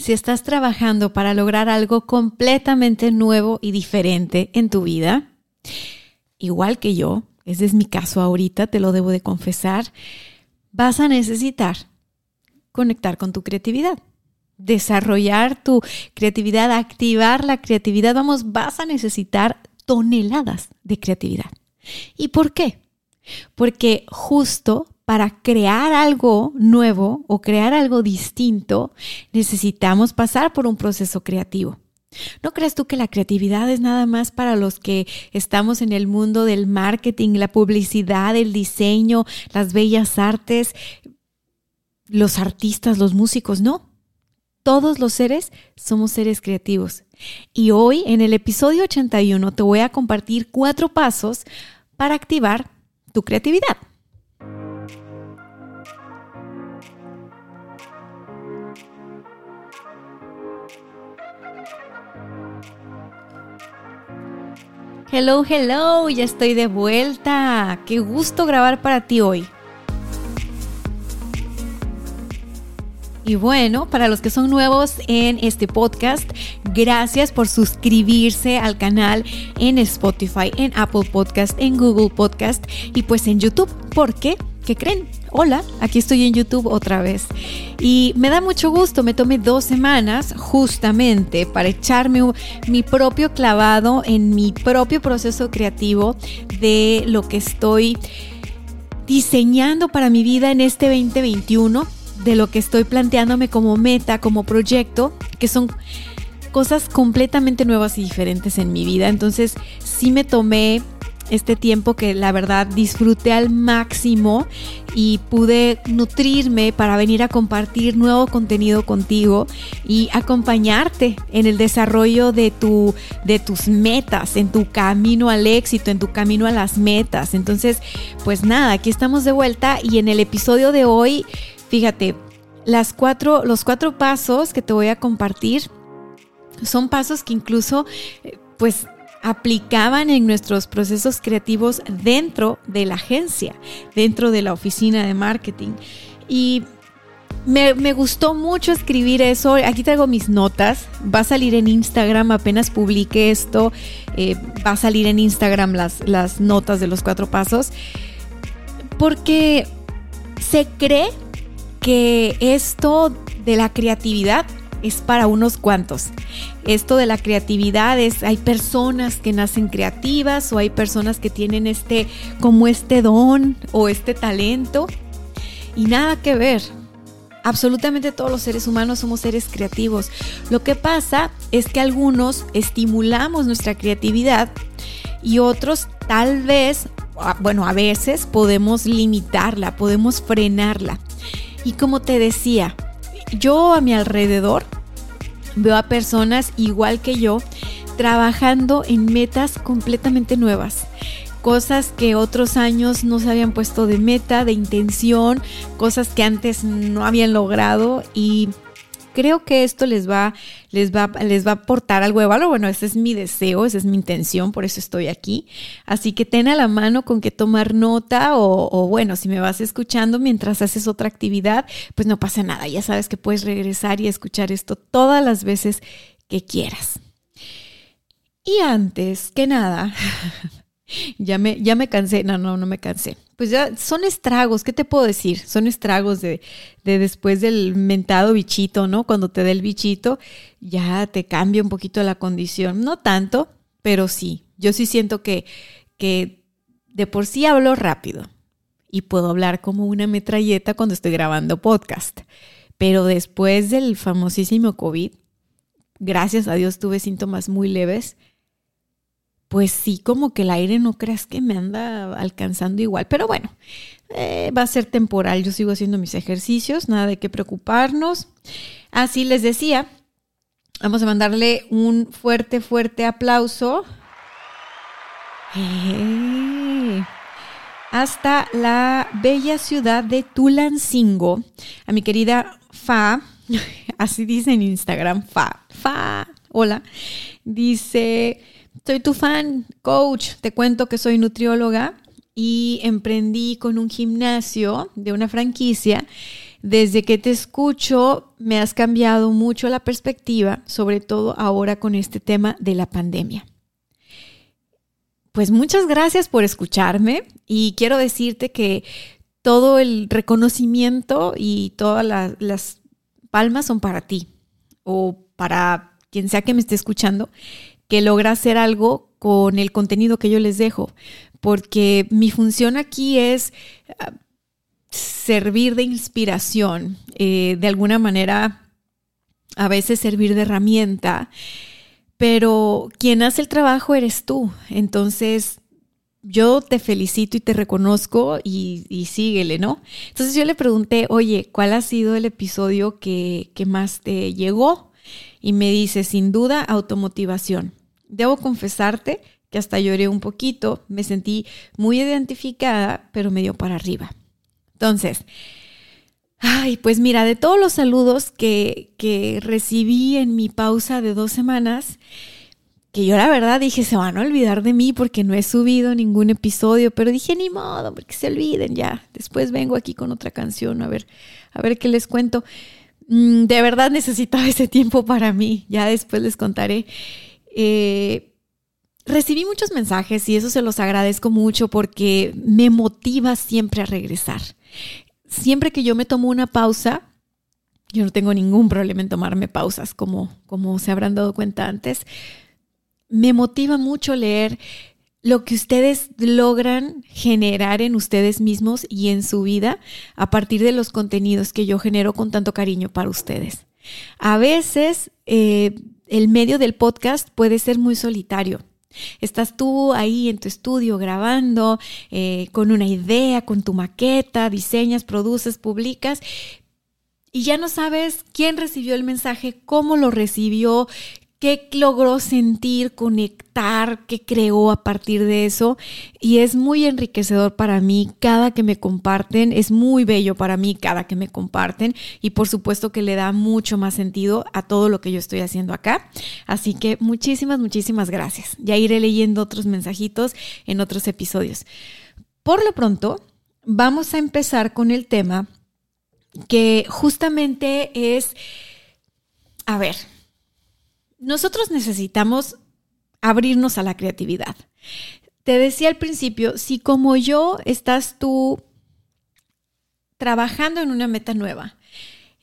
Si estás trabajando para lograr algo completamente nuevo y diferente en tu vida, igual que yo, ese es mi caso ahorita, te lo debo de confesar, vas a necesitar conectar con tu creatividad, desarrollar tu creatividad, activar la creatividad. Vamos, vas a necesitar toneladas de creatividad. ¿Y por qué? Porque justo para crear algo nuevo o crear algo distinto, necesitamos pasar por un proceso creativo. ¿No crees tú que la creatividad es nada más para los que estamos en el mundo del marketing, la publicidad, el diseño, las bellas artes, los artistas, los músicos? No. Todos los seres somos seres creativos. Y hoy, en el episodio 81, te voy a compartir cuatro pasos para activar tu creatividad. Hello, hello, ya estoy de vuelta. Qué gusto grabar para ti hoy. Y bueno, para los que son nuevos en este podcast, gracias por suscribirse al canal en Spotify, en Apple Podcast, en Google Podcast y pues en YouTube. ¿Por qué? ¿Qué creen? Hola, aquí estoy en YouTube otra vez. Y me da mucho gusto, me tomé dos semanas justamente para echarme mi propio clavado en mi propio proceso creativo de lo que estoy diseñando para mi vida en este 2021, de lo que estoy planteándome como meta, como proyecto, que son cosas completamente nuevas y diferentes en mi vida. Entonces sí me tomé este tiempo que la verdad disfruté al máximo y pude nutrirme para venir a compartir nuevo contenido contigo y acompañarte en el desarrollo de, tu, de tus metas, en tu camino al éxito, en tu camino a las metas. Entonces, pues nada, aquí estamos de vuelta y en el episodio de hoy, fíjate, las cuatro, los cuatro pasos que te voy a compartir son pasos que incluso, eh, pues, aplicaban en nuestros procesos creativos dentro de la agencia, dentro de la oficina de marketing. Y me, gustó mucho escribir eso. Aquí traigo mis notas. Va a salir en Instagram, apenas publique esto. Eh, va a salir en Instagram las, las notas de los cuatro pasos. Porque se cree que esto de la creatividad es para unos cuantos. Esto de la creatividad es, hay personas que nacen creativas o hay personas que tienen este, como este don o este talento. Y nada que ver. Absolutamente todos los seres humanos somos seres creativos. Lo que pasa es que algunos estimulamos nuestra creatividad y otros tal vez, bueno, a veces podemos limitarla, podemos frenarla. Y como te decía, yo a mi alrededor veo a personas igual que yo trabajando en metas completamente nuevas. Cosas que otros años no se habían puesto de meta, de intención, cosas que antes no habían logrado y creo que esto les va, les va, les va a aportar algo de. Bueno, ese es mi deseo, esa es mi intención, por eso estoy aquí. Así que ten a la mano con que tomar nota o bueno, si me vas escuchando mientras haces otra actividad, pues no pasa nada. Ya sabes que puedes regresar y escuchar esto todas las veces que quieras. Y antes que nada, ya me, ya me cansé, no, no, no me cansé. Pues ya son estragos, ¿qué te puedo decir? Son estragos de, de después del mentado bichito, ¿no? Cuando te dé el bichito, ya te cambia un poquito la condición. No tanto, pero sí. Yo sí siento que, que de por sí hablo rápido y puedo hablar como una metralleta cuando estoy grabando podcast. Pero después del famosísimo COVID, gracias a Dios tuve síntomas muy leves pues sí, como que el aire no creas que me anda alcanzando igual. Pero bueno, eh, va a ser temporal. Yo sigo haciendo mis ejercicios, nada de qué preocuparnos. Así les decía, vamos a mandarle un fuerte, fuerte aplauso. Eh, hasta la bella ciudad de Tulancingo, a mi querida Fa, así dice en Instagram, Fa, Fa, hola, dice, soy tu fan, coach, te cuento que soy nutrióloga y emprendí con un gimnasio de una franquicia. Desde que te escucho me has cambiado mucho la perspectiva, sobre todo ahora con este tema de la pandemia. Pues muchas gracias por escucharme y quiero decirte que todo el reconocimiento y todas las, palmas son para ti o para quien sea que me esté escuchando, que logra hacer algo con el contenido que yo les dejo porque mi función aquí es ah, servir de inspiración, eh, de alguna manera a veces servir de herramienta, pero quien hace el trabajo eres tú. Entonces, yo te felicito y te reconozco y, y, síguele, ¿no? Entonces yo le pregunté, oye, ¿cuál ha sido el episodio que, que más te llegó? Y me dice, sin duda, automotivación. Debo confesarte que hasta lloré un poquito, me sentí muy identificada, pero me dio para arriba. Entonces, ay, pues mira, de todos los saludos que, que recibí en mi pausa de dos semanas, que yo la verdad dije, se van a olvidar de mí porque no he subido ningún episodio, pero dije, ni modo, porque se olviden ya. Después vengo aquí con otra canción, a ver, a ver qué les cuento. Mm, de verdad necesitaba ese tiempo para mí, ya después les contaré. Eh, recibí muchos mensajes y eso se los agradezco mucho porque me motiva siempre a regresar. Siempre que yo me tomo una pausa, yo no tengo ningún problema en tomarme pausas, como, como se habrán dado cuenta antes. Me motiva mucho leer lo que ustedes logran generar en ustedes mismos y en su vida a partir de los contenidos que yo genero con tanto cariño para ustedes. A veces eh, el medio del podcast puede ser muy solitario. Estás tú ahí en tu estudio grabando eh, con una idea, con tu maqueta, diseñas, produces, publicas y ya no sabes quién recibió el mensaje, cómo lo recibió, qué logró sentir, conectar, qué creó a partir de eso. Y es muy enriquecedor para mí cada que me comparten, es muy bello para mí cada que me comparten y por supuesto que le da mucho más sentido a todo lo que yo estoy haciendo acá. Así que muchísimas, muchísimas gracias. Ya iré leyendo otros mensajitos en otros episodios. Por lo pronto, vamos a empezar con el tema que justamente es, a ver, nosotros necesitamos abrirnos a la creatividad. Te decía al principio, si como yo estás tú trabajando en una meta nueva,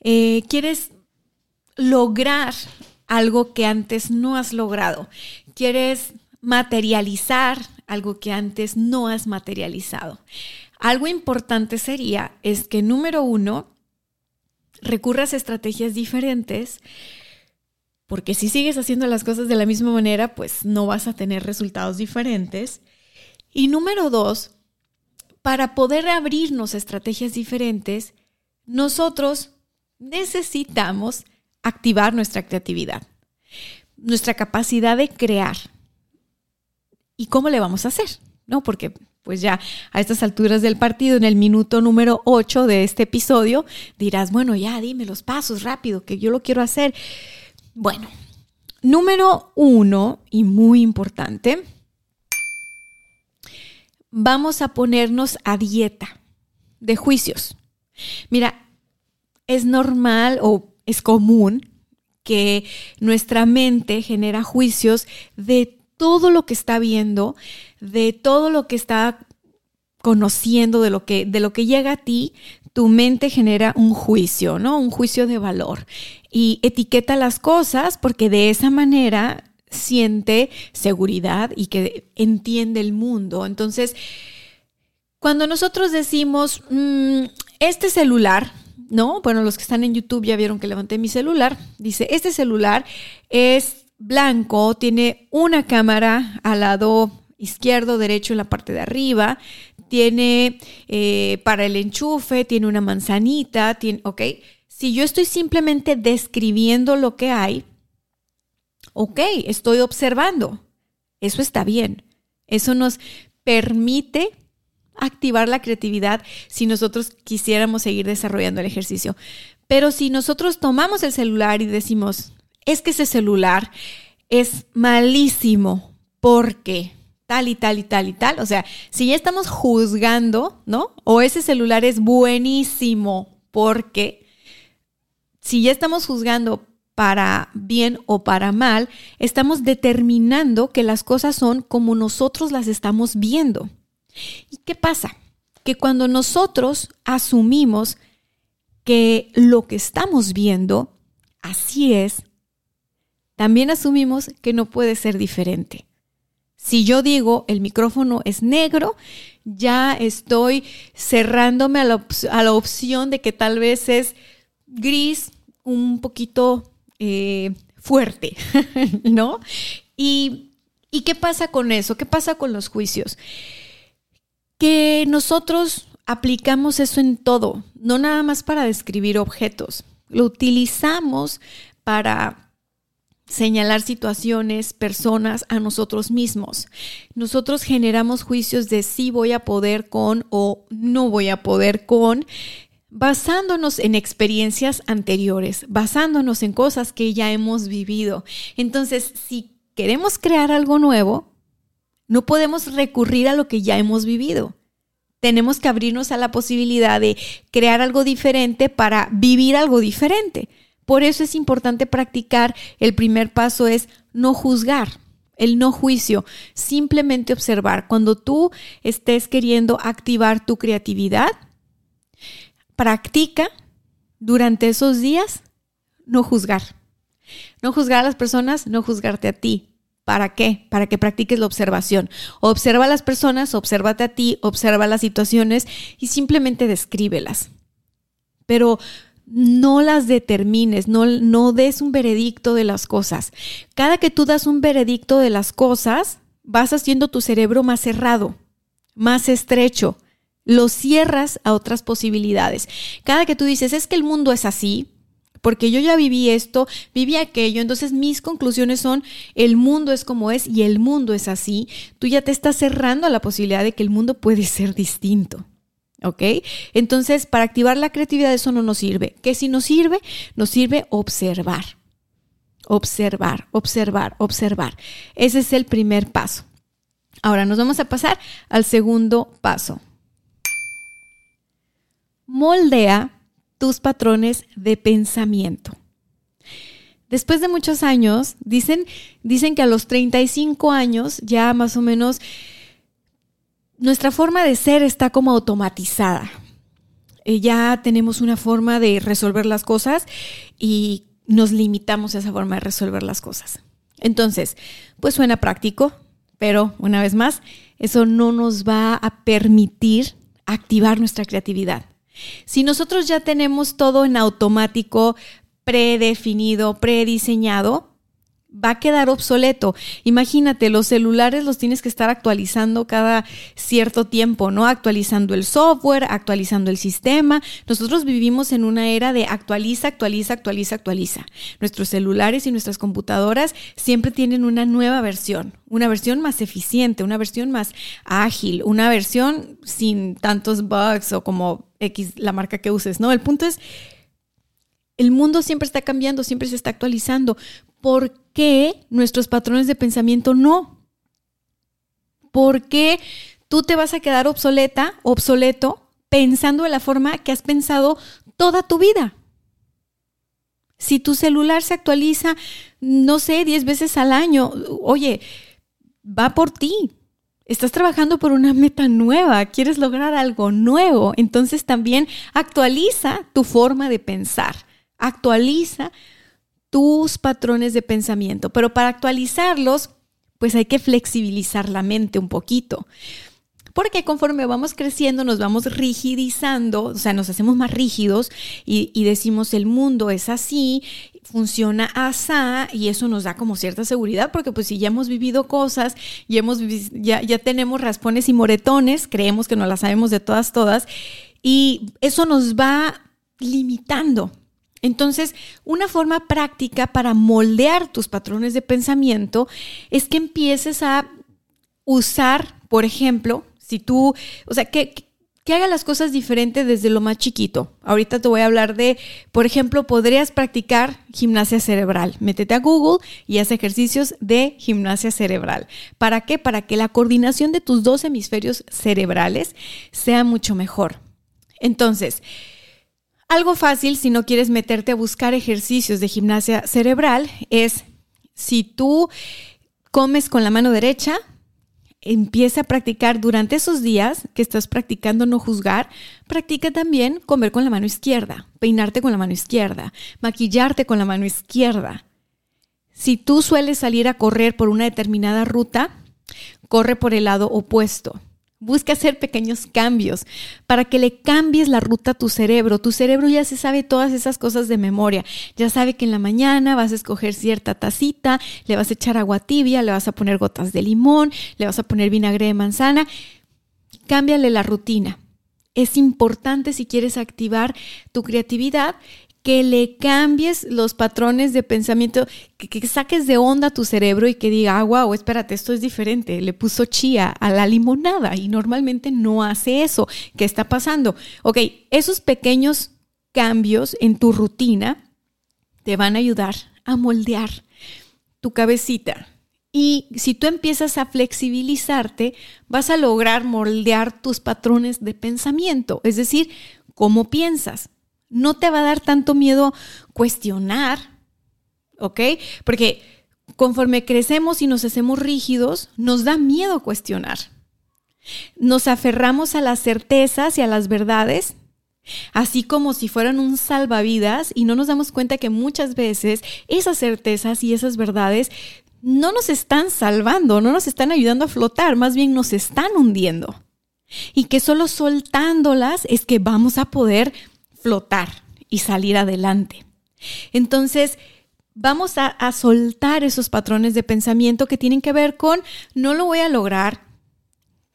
eh, quieres lograr algo que antes no has logrado, quieres materializar algo que antes no has materializado. Algo importante sería es que número uno, recurras a estrategias diferentes porque si sigues haciendo las cosas de la misma manera, pues no vas a tener resultados diferentes. Y número dos, para poder abrirnos a estrategias diferentes, nosotros necesitamos activar nuestra creatividad, nuestra capacidad de crear. ¿Y cómo le vamos a hacer? ¿No? Porque pues ya a estas alturas del partido, en el minuto número 8 de este episodio, dirás, bueno, ya dime los pasos rápido, que yo lo quiero hacer. Bueno, número uno y muy importante, vamos a ponernos a dieta de juicios. Mira, es normal o es común que nuestra mente genera juicios de todo lo que está viendo, de todo lo que está conociendo, de lo que, de lo que llega a ti, tu mente genera un juicio, ¿no? Un juicio de valor. Y etiqueta las cosas porque de esa manera siente seguridad y que entiende el mundo. Entonces, cuando nosotros decimos, mm, este celular, ¿no? Bueno, los que están en YouTube ya vieron que levanté mi celular. Dice, este celular es blanco, tiene una cámara al lado izquierdo, derecho en la parte de arriba, tiene eh, para el enchufe, tiene una manzanita, tiene, ¿ok? Si yo estoy simplemente describiendo lo que hay, ok, estoy observando. Eso está bien. Eso nos permite activar la creatividad si nosotros quisiéramos seguir desarrollando el ejercicio. Pero si nosotros tomamos el celular y decimos, es que ese celular es malísimo porque tal y tal y tal y tal, o sea, si ya estamos juzgando, ¿no? O ese celular es buenísimo porque, si ya estamos juzgando para bien o para mal, estamos determinando que las cosas son como nosotros las estamos viendo. ¿Y qué pasa? Que cuando nosotros asumimos que lo que estamos viendo así es, también asumimos que no puede ser diferente. Si yo digo el micrófono es negro, ya estoy cerrándome a la, a la opción de que tal vez es gris, un poquito eh, fuerte, ¿no? Y, ¿Y qué pasa con eso? ¿Qué pasa con los juicios? Que nosotros aplicamos eso en todo, no nada más para describir objetos, lo utilizamos para señalar situaciones, personas a nosotros mismos. Nosotros generamos juicios de si voy a poder con o no voy a poder con basándonos en experiencias anteriores, basándonos en cosas que ya hemos vivido. Entonces, si queremos crear algo nuevo, no podemos recurrir a lo que ya hemos vivido. Tenemos que abrirnos a la posibilidad de crear algo diferente para vivir algo diferente. Por eso es importante practicar. El primer paso es no juzgar, el no juicio, simplemente observar. Cuando tú estés queriendo activar tu creatividad, practica durante esos días no juzgar. No juzgar a las personas, no juzgarte a ti. ¿Para qué? Para que practiques la observación. Observa a las personas, obsérvate a ti, observa las situaciones y simplemente descríbelas. Pero no las determines, no, no des un veredicto de las cosas. Cada que tú das un veredicto de las cosas, vas haciendo tu cerebro más cerrado, más estrecho lo cierras a otras posibilidades. Cada que tú dices, es que el mundo es así, porque yo ya viví esto, viví aquello, entonces mis conclusiones son, el mundo es como es y el mundo es así, tú ya te estás cerrando a la posibilidad de que el mundo puede ser distinto. ¿Ok? Entonces, para activar la creatividad eso no nos sirve. ¿Qué si nos sirve? Nos sirve observar. Observar, observar, observar. Ese es el primer paso. Ahora nos vamos a pasar al segundo paso moldea tus patrones de pensamiento. Después de muchos años, dicen, dicen que a los 35 años ya más o menos nuestra forma de ser está como automatizada. Eh, ya tenemos una forma de resolver las cosas y nos limitamos a esa forma de resolver las cosas. Entonces, pues suena práctico, pero una vez más, eso no nos va a permitir activar nuestra creatividad. Si nosotros ya tenemos todo en automático, predefinido, prediseñado, va a quedar obsoleto. Imagínate, los celulares los tienes que estar actualizando cada cierto tiempo, ¿no? Actualizando el software, actualizando el sistema. Nosotros vivimos en una era de actualiza, actualiza, actualiza, actualiza. Nuestros celulares y nuestras computadoras siempre tienen una nueva versión, una versión más eficiente, una versión más ágil, una versión sin tantos bugs o como X la marca que uses, ¿no? El punto es, el mundo siempre está cambiando, siempre se está actualizando. ¿Por qué nuestros patrones de pensamiento no? ¿Por qué tú te vas a quedar obsoleta, obsoleto, pensando de la forma que has pensado toda tu vida? Si tu celular se actualiza, no sé, 10 veces al año, oye, va por ti, estás trabajando por una meta nueva, quieres lograr algo nuevo, entonces también actualiza tu forma de pensar, actualiza tus patrones de pensamiento, pero para actualizarlos, pues hay que flexibilizar la mente un poquito. Porque conforme vamos creciendo nos vamos rigidizando, o sea, nos hacemos más rígidos y, decimos el mundo es así, funciona asá y eso nos da como cierta seguridad porque pues si ya hemos vivido cosas y hemos ya, ya tenemos raspones y moretones, creemos que no las sabemos de todas todas y eso nos va limitando. Entonces, una forma práctica para moldear tus patrones de pensamiento es que empieces a usar, por ejemplo, si tú, o sea, que, que haga las cosas diferentes desde lo más chiquito. Ahorita te voy a hablar de, por ejemplo, podrías practicar gimnasia cerebral. Métete a Google y haz ejercicios de gimnasia cerebral. ¿Para qué? Para que la coordinación de tus dos hemisferios cerebrales sea mucho mejor. Entonces, algo fácil si no quieres meterte a buscar ejercicios de gimnasia cerebral es si tú comes con la mano derecha, empieza a practicar durante esos días que estás practicando no juzgar, practica también comer con la mano izquierda, peinarte con la mano izquierda, maquillarte con la mano izquierda. Si tú sueles salir a correr por una determinada ruta, corre por el lado opuesto. Busca hacer pequeños cambios para que le cambies la ruta a tu cerebro. Tu cerebro ya se sabe todas esas cosas de memoria. Ya sabe que en la mañana vas a escoger cierta tacita, le vas a echar agua tibia, le vas a poner gotas de limón, le vas a poner vinagre de manzana. Cámbiale la rutina. Es importante si quieres activar tu creatividad que le cambies los patrones de pensamiento, que, saques de onda tu cerebro y que diga, ah, wow, espérate, esto es diferente, le puso chía a la limonada y normalmente no hace eso. ¿Qué está pasando? Ok, esos pequeños cambios en tu rutina te van a ayudar a moldear tu cabecita. Y si tú empiezas a flexibilizarte, vas a lograr moldear tus patrones de pensamiento, es decir, cómo piensas no te va a dar tanto miedo cuestionar, ¿ok? Porque conforme crecemos y nos hacemos rígidos, nos da miedo cuestionar. Nos aferramos a las certezas y a las verdades, así como si fueran un salvavidas y no nos damos cuenta que muchas veces esas certezas y esas verdades no nos están salvando, no nos están ayudando a flotar, más bien nos están hundiendo. Y que solo soltándolas es que vamos a poder flotar y salir adelante. Entonces, vamos a, soltar esos patrones de pensamiento que tienen que ver con no lo voy a lograr,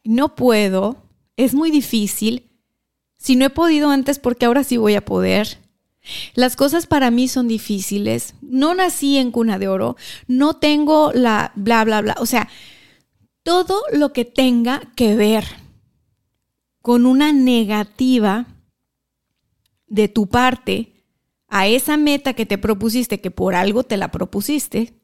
no puedo, es muy difícil, si no he podido antes, porque ahora sí voy a poder. Las cosas para mí son difíciles, no nací en cuna de oro, no tengo la bla, bla, bla, o sea, todo lo que tenga que ver con una negativa de tu parte a esa meta que te propusiste, que por algo te la propusiste,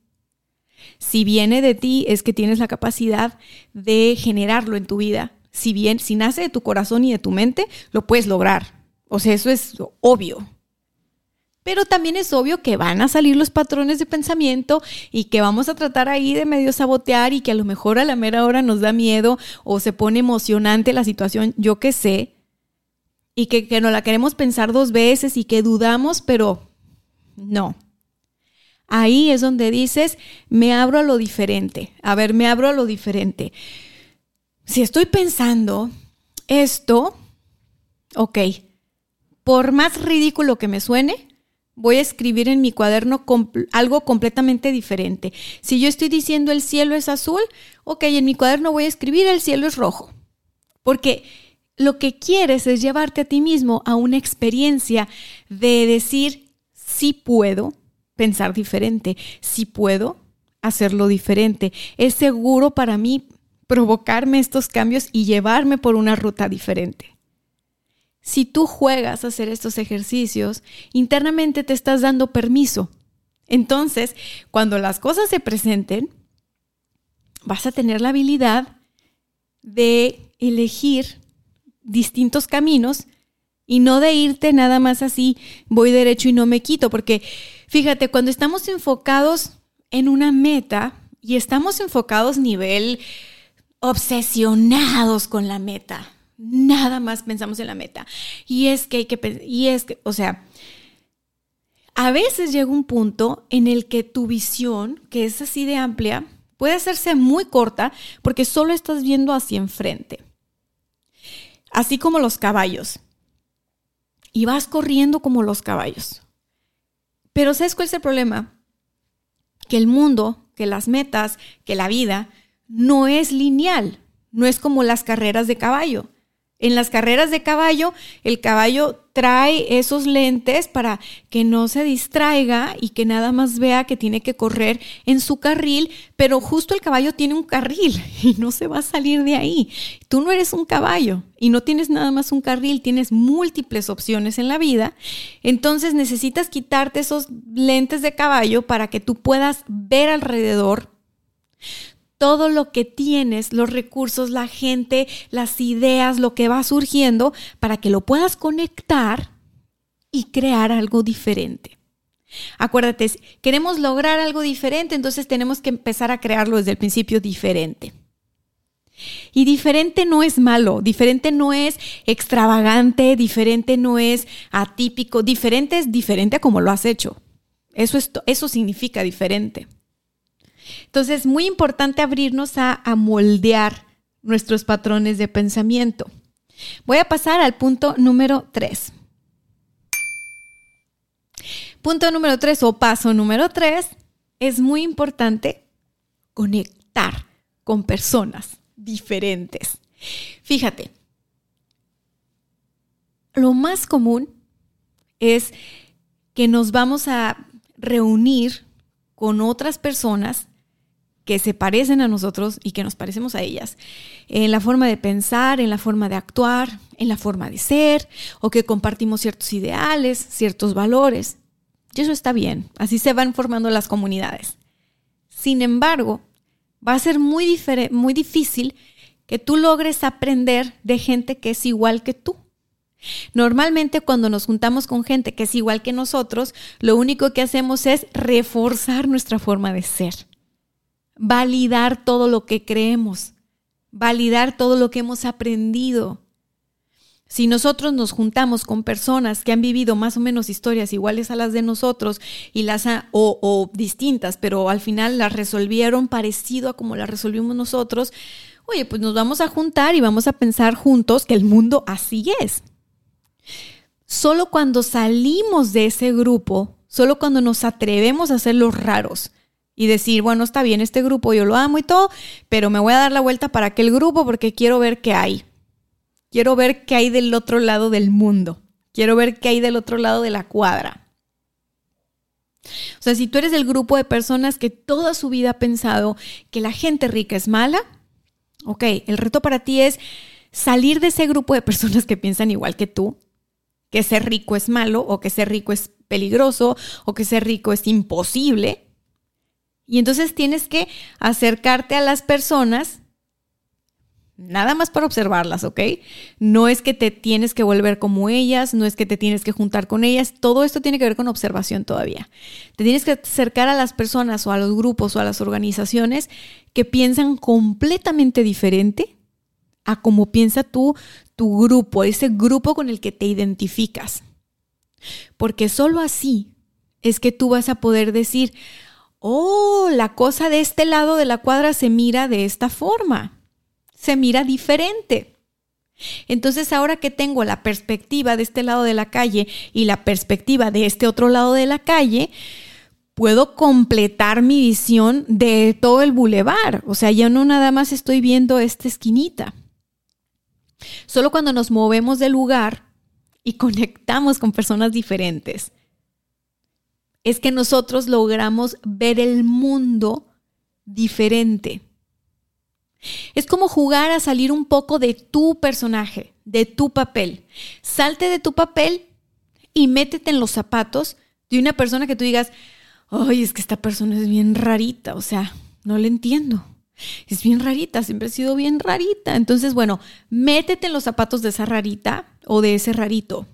si viene de ti es que tienes la capacidad de generarlo en tu vida. Si bien, si nace de tu corazón y de tu mente, lo puedes lograr. O sea, eso es obvio. Pero también es obvio que van a salir los patrones de pensamiento y que vamos a tratar ahí de medio sabotear y que a lo mejor a la mera hora nos da miedo o se pone emocionante la situación, yo qué sé y que, que no la queremos pensar dos veces y que dudamos, pero no. Ahí es donde dices, me abro a lo diferente. A ver, me abro a lo diferente. Si estoy pensando esto, ok, por más ridículo que me suene, voy a escribir en mi cuaderno algo completamente diferente. Si yo estoy diciendo el cielo es azul, ok, en mi cuaderno voy a escribir el cielo es rojo. Porque lo que quieres es llevarte a ti mismo a una experiencia de decir, sí puedo pensar diferente, sí puedo hacerlo diferente. Es seguro para mí provocarme estos cambios y llevarme por una ruta diferente. Si tú juegas a hacer estos ejercicios, internamente te estás dando permiso. Entonces, cuando las cosas se presenten, vas a tener la habilidad de elegir distintos caminos y no de irte nada más así, voy derecho y no me quito, porque fíjate, cuando estamos enfocados en una meta y estamos enfocados nivel obsesionados con la meta, nada más pensamos en la meta. Y es que hay que, y es que, o sea, a veces llega un punto en el que tu visión, que es así de amplia, puede hacerse muy corta porque solo estás viendo hacia enfrente así como los caballos. Y vas corriendo como los caballos. Pero ¿sabes cuál es el problema? Que el mundo, que las metas, que la vida no es lineal, no es como las carreras de caballo. En las carreras de caballo, el caballo trae esos lentes para que no se distraiga y que nada más vea que tiene que correr en su carril, pero justo el caballo tiene un carril y no se va a salir de ahí. Tú no eres un caballo y no tienes nada más un carril, tienes múltiples opciones en la vida. Entonces necesitas quitarte esos lentes de caballo para que tú puedas ver alrededor todo lo que tienes, los recursos, la gente, las ideas, lo que va surgiendo, para que lo puedas conectar y crear algo diferente. Acuérdate, queremos lograr algo diferente, entonces tenemos que empezar a crearlo desde el principio diferente. Y diferente no es malo, diferente no es extravagante, diferente no es atípico, diferente es diferente a como lo has hecho. Eso, es, eso significa diferente. Entonces, es muy importante abrirnos a, moldear nuestros patrones de pensamiento. Voy a pasar al punto número 3. Punto número 3 o paso número 3 es muy importante conectar con personas diferentes. Fíjate, lo más común es que nos vamos a reunir con otras personas que se parecen a nosotros y que nos parecemos a ellas, en la forma de pensar, en la forma de actuar, en la forma de ser, o que compartimos ciertos ideales, ciertos valores. Y eso está bien, así se van formando las comunidades. Sin embargo, va a ser muy, muy difícil que tú logres aprender de gente que es igual que tú. Normalmente cuando nos juntamos con gente que es igual que nosotros, lo único que hacemos es reforzar nuestra forma de ser validar todo lo que creemos, validar todo lo que hemos aprendido. Si nosotros nos juntamos con personas que han vivido más o menos historias iguales a las de nosotros y las o, o distintas, pero al final las resolvieron parecido a como las resolvimos nosotros, oye, pues nos vamos a juntar y vamos a pensar juntos que el mundo así es. Solo cuando salimos de ese grupo, solo cuando nos atrevemos a ser los raros, y decir, bueno, está bien, este grupo yo lo amo y todo, pero me voy a dar la vuelta para aquel grupo porque quiero ver qué hay. Quiero ver qué hay del otro lado del mundo. Quiero ver qué hay del otro lado de la cuadra. O sea, si tú eres del grupo de personas que toda su vida ha pensado que la gente rica es mala, ok, el reto para ti es salir de ese grupo de personas que piensan igual que tú, que ser rico es malo o que ser rico es peligroso o que ser rico es imposible y entonces tienes que acercarte a las personas nada más para observarlas, ¿ok? No es que te tienes que volver como ellas, no es que te tienes que juntar con ellas, todo esto tiene que ver con observación todavía. Te tienes que acercar a las personas o a los grupos o a las organizaciones que piensan completamente diferente a cómo piensa tú, tu grupo, ese grupo con el que te identificas. Porque solo así es que tú vas a poder decir, oh, la cosa de este lado de la cuadra se mira de esta forma, se mira diferente. Entonces ahora que tengo la perspectiva de este lado de la calle y la perspectiva de este otro lado de la calle, puedo completar mi visión de todo el bulevar. O sea, ya no nada más estoy viendo esta esquinita. Solo cuando nos movemos del lugar y conectamos con personas diferentes, es que nosotros logramos ver el mundo diferente. Es como jugar a salir un poco de tu personaje, de tu papel. Salte de tu papel y métete en los zapatos de una persona que tú digas, ay, es que esta persona es bien rarita, o sea, no le entiendo. Es bien rarita, siempre ha sido bien rarita. Entonces, bueno, métete en los zapatos de esa rarita o de ese rarito.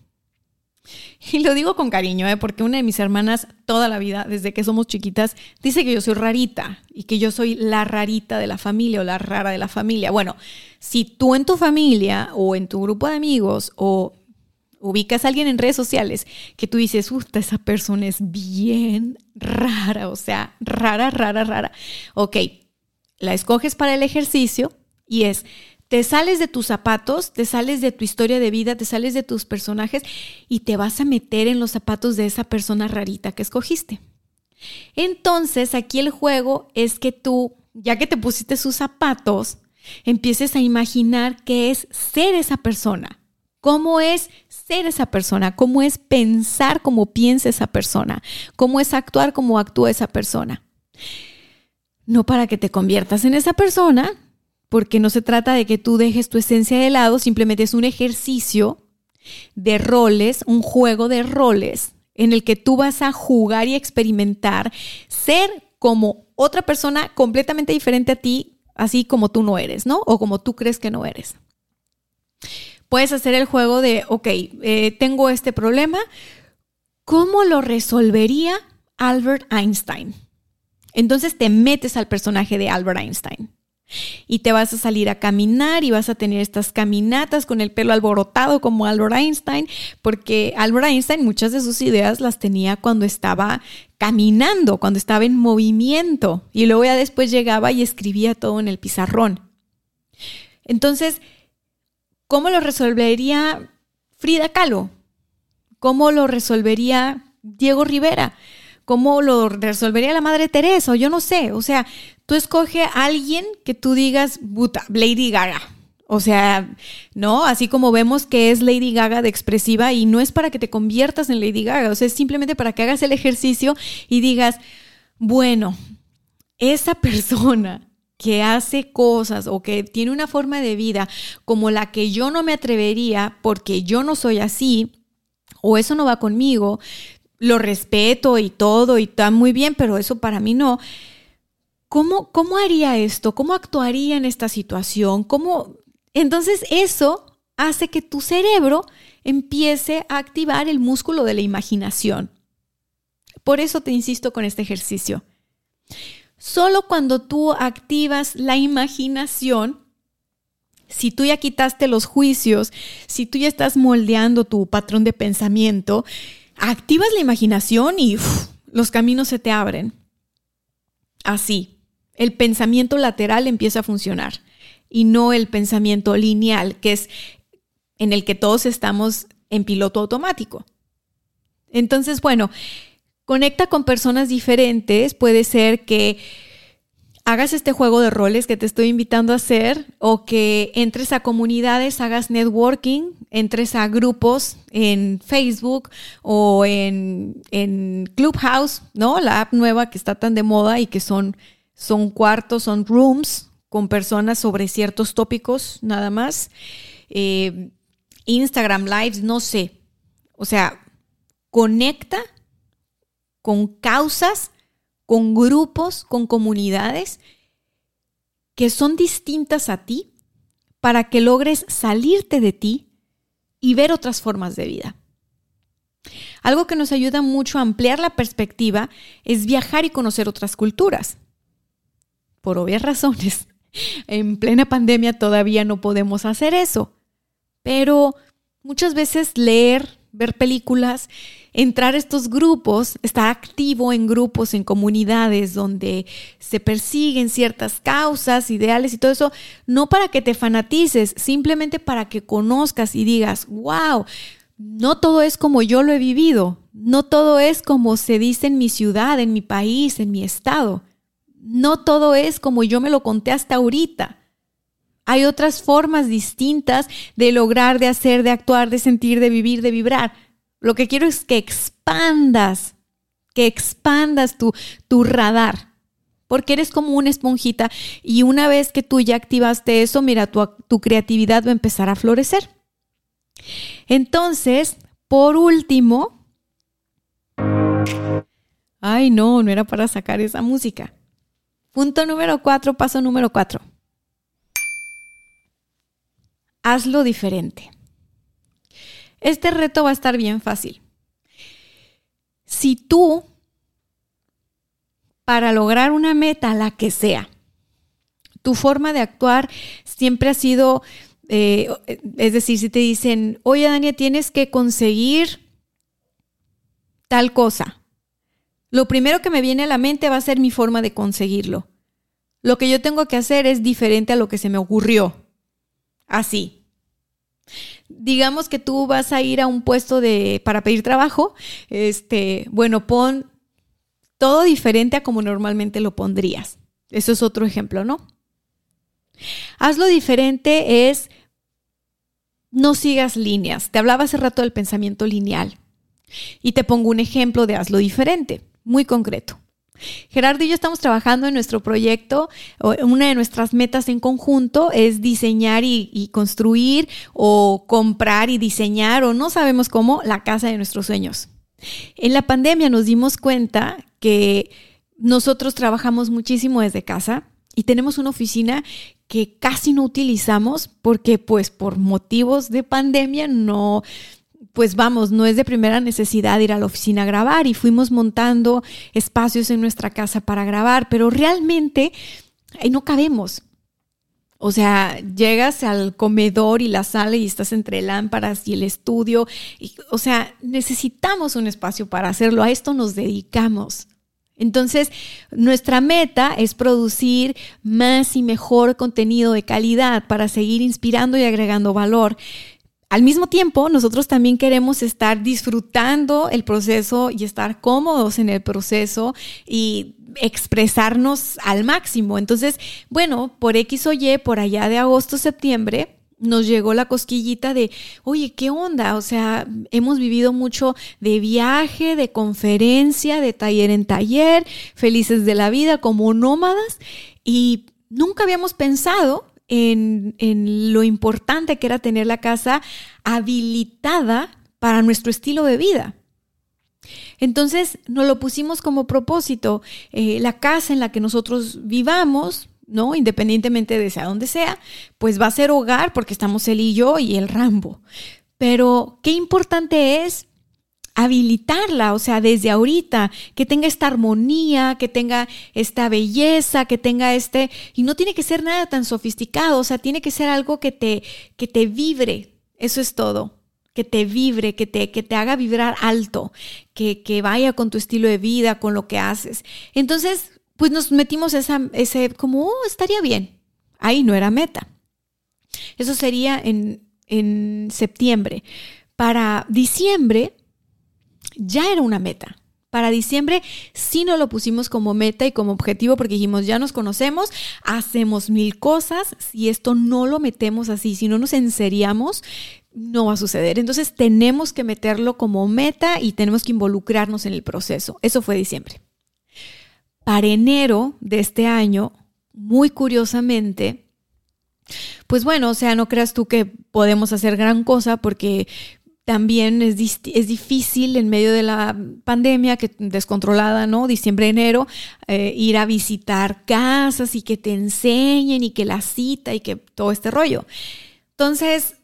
Y lo digo con cariño, ¿eh? porque una de mis hermanas toda la vida, desde que somos chiquitas, dice que yo soy rarita y que yo soy la rarita de la familia o la rara de la familia. Bueno, si tú en tu familia o en tu grupo de amigos o ubicas a alguien en redes sociales que tú dices, uff, esa persona es bien rara, o sea, rara, rara, rara. Ok, la escoges para el ejercicio y es, te sales de tus zapatos, te sales de tu historia de vida, te sales de tus personajes y te vas a meter en los zapatos de esa persona rarita que escogiste. Entonces, aquí el juego es que tú, ya que te pusiste sus zapatos, empieces a imaginar qué es ser esa persona. ¿Cómo es ser esa persona? ¿Cómo es pensar como piensa esa persona? ¿Cómo es actuar como actúa esa persona? No para que te conviertas en esa persona, porque no se trata de que tú dejes tu esencia de lado, simplemente es un ejercicio de roles, un juego de roles en el que tú vas a jugar y experimentar ser como otra persona completamente diferente a ti, así como tú no eres, ¿no? O como tú crees que no eres. Puedes hacer el juego de, ok, eh, tengo este problema, ¿cómo lo resolvería Albert Einstein? Entonces te metes al personaje de Albert Einstein. Y te vas a salir a caminar y vas a tener estas caminatas con el pelo alborotado como Albert Einstein, porque Albert Einstein muchas de sus ideas las tenía cuando estaba caminando, cuando estaba en movimiento, y luego ya después llegaba y escribía todo en el pizarrón. Entonces, ¿cómo lo resolvería Frida Kahlo? ¿Cómo lo resolvería Diego Rivera? ¿Cómo lo resolvería la Madre Teresa? O yo no sé. O sea, tú escoge a alguien que tú digas, puta, Lady Gaga. O sea, ¿no? Así como vemos que es Lady Gaga de expresiva y no es para que te conviertas en Lady Gaga, o sea, es simplemente para que hagas el ejercicio y digas, bueno, esa persona que hace cosas o que tiene una forma de vida como la que yo no me atrevería porque yo no soy así, o eso no va conmigo, lo respeto y todo y está muy bien, pero eso para mí no. ¿Cómo, ¿Cómo haría esto? ¿Cómo actuaría en esta situación? ¿Cómo? Entonces eso hace que tu cerebro empiece a activar el músculo de la imaginación. Por eso te insisto con este ejercicio. Solo cuando tú activas la imaginación, si tú ya quitaste los juicios, si tú ya estás moldeando tu patrón de pensamiento, activas la imaginación y los caminos se te abren. Así, el pensamiento lateral empieza a funcionar y no el pensamiento lineal, que es en el que todos estamos en piloto automático. Entonces, bueno, conecta con personas diferentes. Puede ser que hagas este juego de roles que te estoy invitando a hacer o que entres a comunidades, hagas networking, entres a grupos en Facebook o en, Clubhouse, ¿no? La app nueva que está tan de moda y que son, son cuartos, son rooms con personas sobre ciertos tópicos nada más. Eh, Instagram Lives, no sé. O sea, conecta con causas con grupos, con comunidades que son distintas a ti para que logres salirte de ti y ver otras formas de vida. Algo que nos ayuda mucho a ampliar la perspectiva es viajar y conocer otras culturas. Por obvias razones, en plena pandemia todavía no podemos hacer eso, pero muchas veces leer, ver películas entrar a estos grupos, estar activo en grupos, en comunidades donde se persiguen ciertas causas, ideales y todo eso, no para que te fanatices, simplemente para que conozcas y digas, wow, no todo es como yo lo he vivido, no todo es como se dice en mi ciudad, en mi país, en mi estado, no todo es como yo me lo conté hasta ahorita. Hay otras formas distintas de lograr, de hacer, de actuar, de sentir, de vivir, de vibrar. Lo que quiero es que expandas, que expandas tu, tu radar, porque eres como una esponjita y una vez que tú ya activaste eso, mira, tu, tu creatividad va a empezar a florecer. Entonces, por último, ay no, no era para sacar esa música. Punto número cuatro, paso número cuatro. Hazlo diferente. Este reto va a estar bien fácil. Si tú, para lograr una meta, la que sea, tu forma de actuar siempre ha sido, eh, es decir, si te dicen, oye Dania, tienes que conseguir tal cosa, lo primero que me viene a la mente va a ser mi forma de conseguirlo. Lo que yo tengo que hacer es diferente a lo que se me ocurrió. Así. Digamos que tú vas a ir a un puesto de para pedir trabajo, este, bueno, pon todo diferente a como normalmente lo pondrías. Eso es otro ejemplo, ¿no? Hazlo diferente es no sigas líneas. Te hablaba hace rato del pensamiento lineal. Y te pongo un ejemplo de hazlo diferente, muy concreto. Gerardo y yo estamos trabajando en nuestro proyecto. Una de nuestras metas en conjunto es diseñar y, y, construir o comprar y diseñar o no sabemos cómo la casa de nuestros sueños. En la pandemia nos dimos cuenta que nosotros trabajamos muchísimo desde casa y tenemos una oficina que casi no utilizamos porque pues por motivos de pandemia no, pues vamos, no es de primera necesidad ir a la oficina a grabar y fuimos montando espacios en nuestra casa para grabar, pero realmente no cabemos. O sea, llegas al comedor y la sala y estás entre lámparas y el estudio. O sea, necesitamos un espacio para hacerlo. A esto nos dedicamos. Entonces, nuestra meta es producir más y mejor contenido de calidad para seguir inspirando y agregando valor. Al mismo tiempo, nosotros también queremos estar disfrutando el proceso y estar cómodos en el proceso y expresarnos al máximo. Entonces, bueno, por X o Y, por allá de agosto, septiembre, nos llegó la cosquillita de, oye, ¿qué onda? O sea, hemos vivido mucho de viaje, de conferencia, de taller en taller, felices de la vida como nómadas y nunca habíamos pensado en, en lo importante que era tener la casa habilitada para nuestro estilo de vida. Entonces nos lo pusimos como propósito, eh, la casa en la que nosotros vivamos, ¿no? Independientemente de sea donde sea, pues va a ser hogar porque estamos él y yo y el Rambo. Pero qué importante es habilitarla, o sea, desde ahorita, que tenga esta armonía, que tenga esta belleza, que tenga este, y no tiene que ser nada tan sofisticado, o sea, tiene que ser algo que te, que te vibre, eso es todo, que te vibre, que te, que te haga vibrar alto, que, que vaya con tu estilo de vida, con lo que haces. Entonces, pues nos metimos esa, ese como, oh, estaría bien. Ahí no era meta. Eso sería en, en septiembre. Para diciembre ya era una meta. Para diciembre sí nos lo pusimos como meta y como objetivo porque dijimos, ya nos conocemos, hacemos mil cosas, si esto no lo metemos así, si no nos enseriamos, no va a suceder. Entonces tenemos que meterlo como meta y tenemos que involucrarnos en el proceso. Eso fue diciembre. Para enero de este año, muy curiosamente, pues bueno, o sea, no creas tú que podemos hacer gran cosa porque también es, es, difícil en medio de la pandemia, que descontrolada, ¿no? Diciembre, enero, eh, ir a visitar casas y que te enseñen y que la cita y que todo este rollo. Entonces,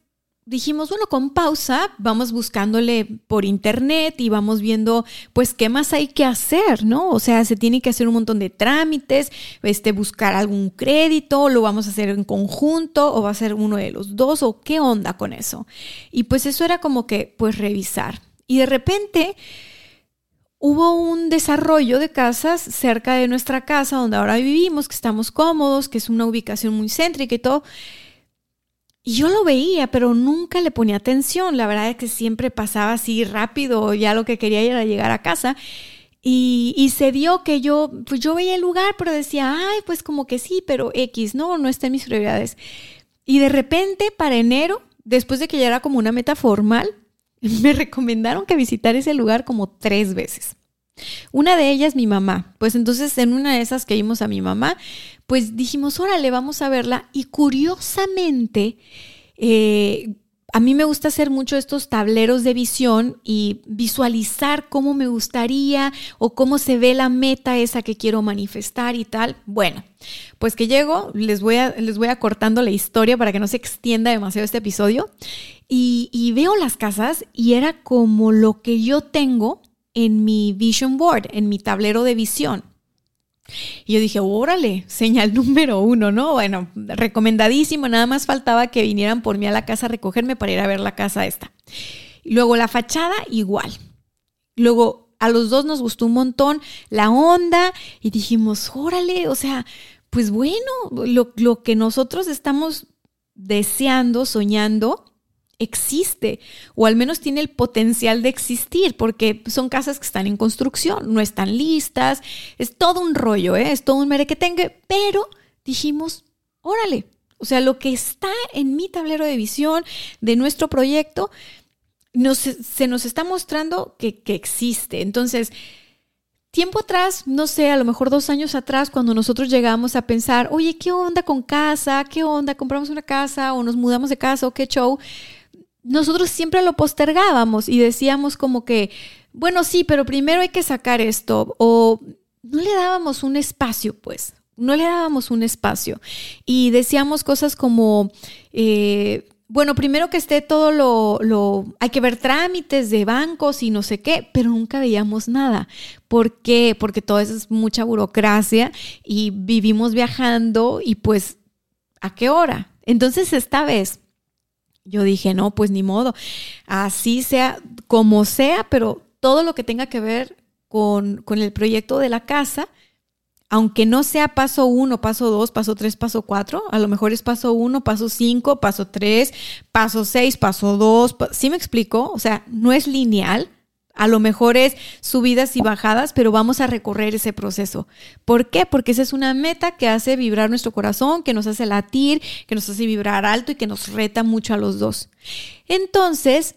dijimos, bueno, con pausa, vamos buscándole por internet y vamos viendo, pues, qué más hay que hacer, ¿no? O sea, se tiene que hacer un montón de trámites, este, buscar algún crédito, lo vamos a hacer en conjunto o va a ser uno de los dos o qué onda con eso. Y pues eso era como que, pues, revisar. Y de repente hubo un desarrollo de casas cerca de nuestra casa donde ahora vivimos, que estamos cómodos, que es una ubicación muy céntrica y todo. Y yo lo veía, pero nunca le ponía atención. La verdad es que siempre pasaba así rápido, ya lo que quería era llegar a casa. Y, se dio que yo, pues yo veía el lugar, pero decía, ay, pues como que sí, pero X, no, no está en mis prioridades. Y de repente, para enero, después de que ya era como una meta formal, me recomendaron que visitara ese lugar como tres veces. Una de ellas mi mamá. Pues entonces en una de esas que vimos a mi mamá, pues dijimos, órale, vamos a verla. Y curiosamente, eh, a mí me gusta hacer mucho estos tableros de visión y visualizar cómo me gustaría o cómo se ve la meta esa que quiero manifestar y tal. Bueno, pues que llego, les voy a, les voy a cortando la historia para que no se extienda demasiado este episodio. Y veo las casas y era como lo que yo tengo en mi vision board, en mi tablero de visión. Y yo dije, órale, señal número uno, ¿no? Bueno, recomendadísimo, nada más faltaba que vinieran por mí a la casa a recogerme para ir a ver la casa esta. Luego la fachada, igual. Luego a los dos nos gustó un montón la onda y dijimos, órale, o sea, pues bueno, lo, lo que nosotros estamos deseando, soñando, existe o al menos tiene el potencial de existir porque son casas que están en construcción, no están listas, es todo un rollo, ¿eh? es todo un merequetengue, pero dijimos, órale, o sea, lo que está en mi tablero de visión de nuestro proyecto se nos está mostrando que, que existe. Entonces, Tiempo atrás, no sé, a lo mejor dos años atrás, cuando nosotros llegamos a pensar, oye, ¿qué onda con casa? ¿Qué onda? ¿Compramos una casa o nos mudamos de casa o qué show? Nosotros siempre lo postergábamos y decíamos como que, bueno, sí, pero primero hay que sacar esto o no le dábamos un espacio, pues, no le dábamos un espacio y decíamos cosas como... Eh, bueno, primero que esté todo lo, lo, hay que ver trámites de bancos y no sé qué, pero nunca veíamos nada. ¿Por qué? Porque todo eso es mucha burocracia y vivimos viajando y pues, ¿a qué hora? Entonces, esta vez yo dije, no, pues ni modo, así sea, como sea, pero todo lo que tenga que ver con, con el proyecto de la casa, aunque no sea paso uno, paso dos, paso tres, paso cuatro, a lo mejor es paso uno, paso cinco, paso tres, paso seis, paso dos, ¿sí me explico? O sea, no es lineal, a lo mejor es subidas y bajadas, pero vamos a recorrer ese proceso. ¿Por qué? Porque esa es una meta que hace vibrar nuestro corazón, que nos hace latir, que nos hace vibrar alto y que nos reta mucho a los dos. Entonces,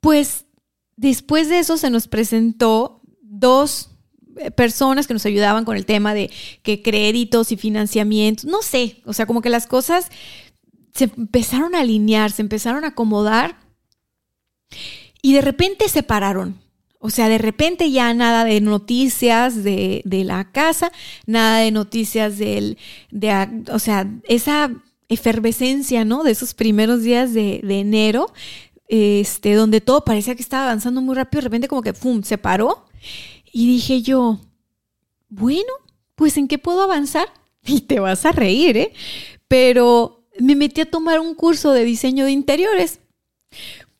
pues después de eso se nos presentó dos eh, personas que nos ayudaban con el tema de que créditos y financiamientos, no sé, o sea, como que las cosas se empezaron a alinear, se empezaron a acomodar y de repente se pararon. O sea, de repente ya nada de noticias de, la casa, nada de noticias del, de, o sea, esa efervescencia, ¿no? De esos primeros días de, de, enero, este, donde todo parecía que estaba avanzando muy rápido, de repente como que, ¡pum!, se paró. Y dije yo, bueno, pues ¿en qué puedo avanzar? Y te vas a reír, ¿eh? Pero me metí a tomar un curso de diseño de interiores.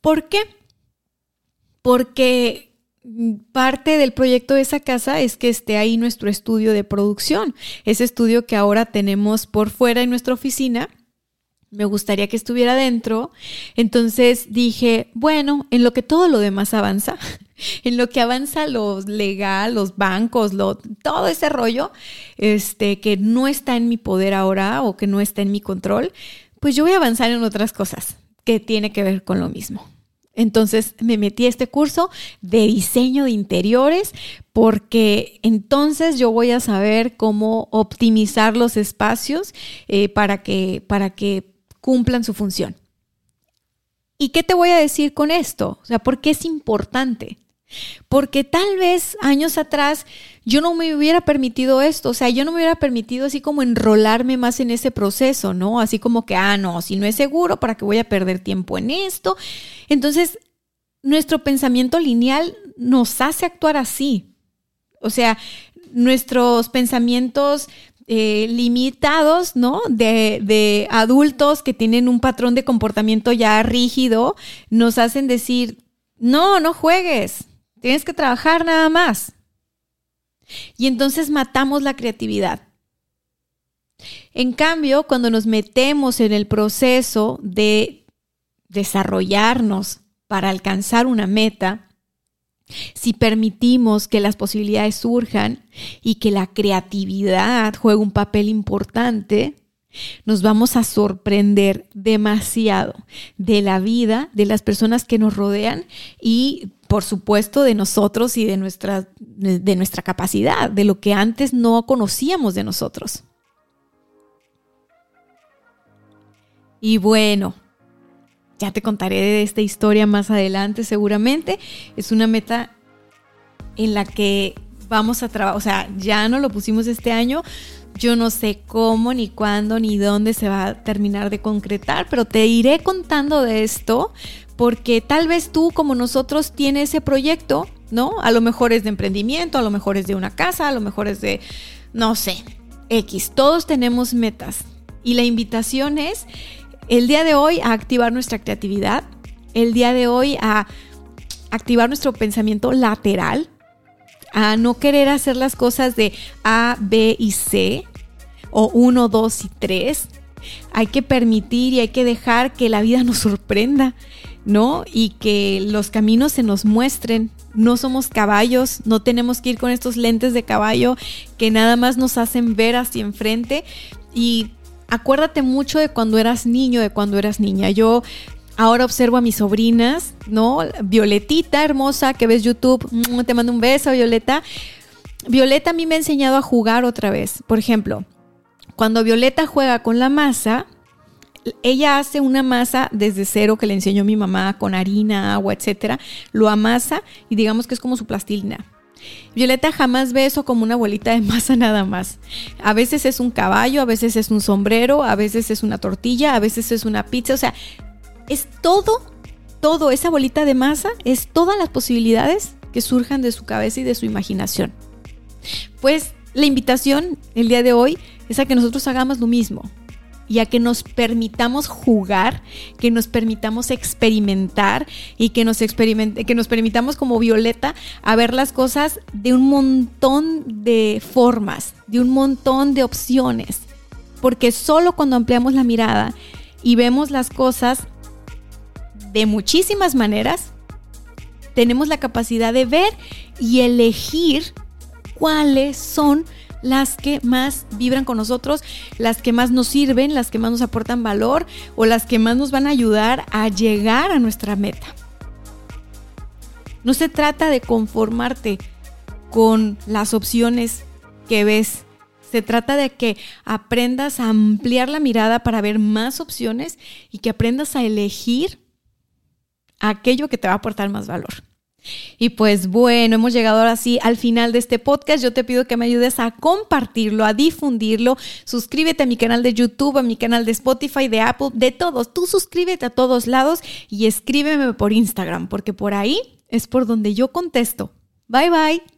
¿Por qué? Porque parte del proyecto de esa casa es que esté ahí nuestro estudio de producción, ese estudio que ahora tenemos por fuera en nuestra oficina. Me gustaría que estuviera dentro. Entonces dije, bueno, en lo que todo lo demás avanza, en lo que avanza lo legal, los bancos, todo ese rollo, este, que no está en mi poder ahora o que no está en mi control, pues yo voy a avanzar en otras cosas que tiene que ver con lo mismo. Entonces me metí a este curso de diseño de interiores porque entonces yo voy a saber cómo optimizar los espacios eh, para, que, para que cumplan su función. ¿Y qué te voy a decir con esto? O sea, ¿por qué es importante? Porque tal vez años atrás yo no me hubiera permitido esto, o sea, yo no me hubiera permitido así como enrolarme más en ese proceso, ¿no? Así como que, ah, no, si no es seguro, ¿para qué voy a perder tiempo en esto? Entonces, nuestro pensamiento lineal nos hace actuar así. O sea, nuestros pensamientos eh, limitados, ¿no? De, de adultos que tienen un patrón de comportamiento ya rígido, nos hacen decir, no, no juegues, Tienes que trabajar nada más. Y entonces matamos la creatividad. En cambio, cuando nos metemos en el proceso de desarrollarnos para alcanzar una meta, si permitimos que las posibilidades surjan y que la creatividad juegue un papel importante, nos vamos a sorprender demasiado de la vida, de las personas que nos rodean y por supuesto de nosotros y de nuestra, de nuestra capacidad, de lo que antes no conocíamos de nosotros. Y bueno, ya te contaré de esta historia más adelante seguramente. Es una meta en la que vamos a trabajar, o sea, ya no lo pusimos este año, yo no sé cómo, ni cuándo, ni dónde se va a terminar de concretar, pero te iré contando de esto porque tal vez tú como nosotros tienes ese proyecto, ¿no? A lo mejor es de emprendimiento, a lo mejor es de una casa, a lo mejor es de, no sé, X. Todos tenemos metas y la invitación es el día de hoy a activar nuestra creatividad, el día de hoy a activar nuestro pensamiento lateral, a no querer hacer las cosas de A, B y C, o 1, 2 y 3, hay que permitir y hay que dejar que la vida nos sorprenda, ¿no? Y que los caminos se nos muestren. No somos caballos, no tenemos que ir con estos lentes de caballo que nada más nos hacen ver hacia enfrente. Y acuérdate mucho de cuando eras niño, de cuando eras niña. Yo ahora observo a mis sobrinas, ¿no? Violetita hermosa que ves YouTube, mm, te mando un beso, Violeta. Violeta a mí me ha enseñado a jugar otra vez. Por ejemplo, cuando Violeta juega con la masa, ella hace una masa desde cero que le enseñó mi mamá con harina, agua, etcétera, lo amasa y digamos que es como su plastilina. Violeta jamás ve eso como una bolita de masa nada más. A veces es un caballo, a veces es un sombrero, a veces es una tortilla, a veces es una pizza, o sea, es todo, todo, esa bolita de masa es todas las posibilidades que surjan de su cabeza y de su imaginación. Pues la invitación el día de hoy es a que nosotros hagamos lo mismo y a que nos permitamos jugar, que nos permitamos experimentar y que nos, que nos permitamos como Violeta a ver las cosas de un montón de formas, de un montón de opciones. Porque solo cuando ampliamos la mirada y vemos las cosas de muchísimas maneras, tenemos la capacidad de ver y elegir cuáles son las que más vibran con nosotros, las que más nos sirven, las que más nos aportan valor o las que más nos van a ayudar a llegar a nuestra meta. No se trata de conformarte con las opciones que ves. Se trata de que aprendas a ampliar la mirada para ver más opciones y que aprendas a elegir aquello que te va a aportar más valor. Y pues bueno, hemos llegado ahora sí al final de este podcast. Yo te pido que me ayudes a compartirlo, a difundirlo. Suscríbete a mi canal de YouTube, a mi canal de Spotify, de Apple, de todos. Tú suscríbete a todos lados y escríbeme por Instagram, porque por ahí es por donde yo contesto. Bye bye.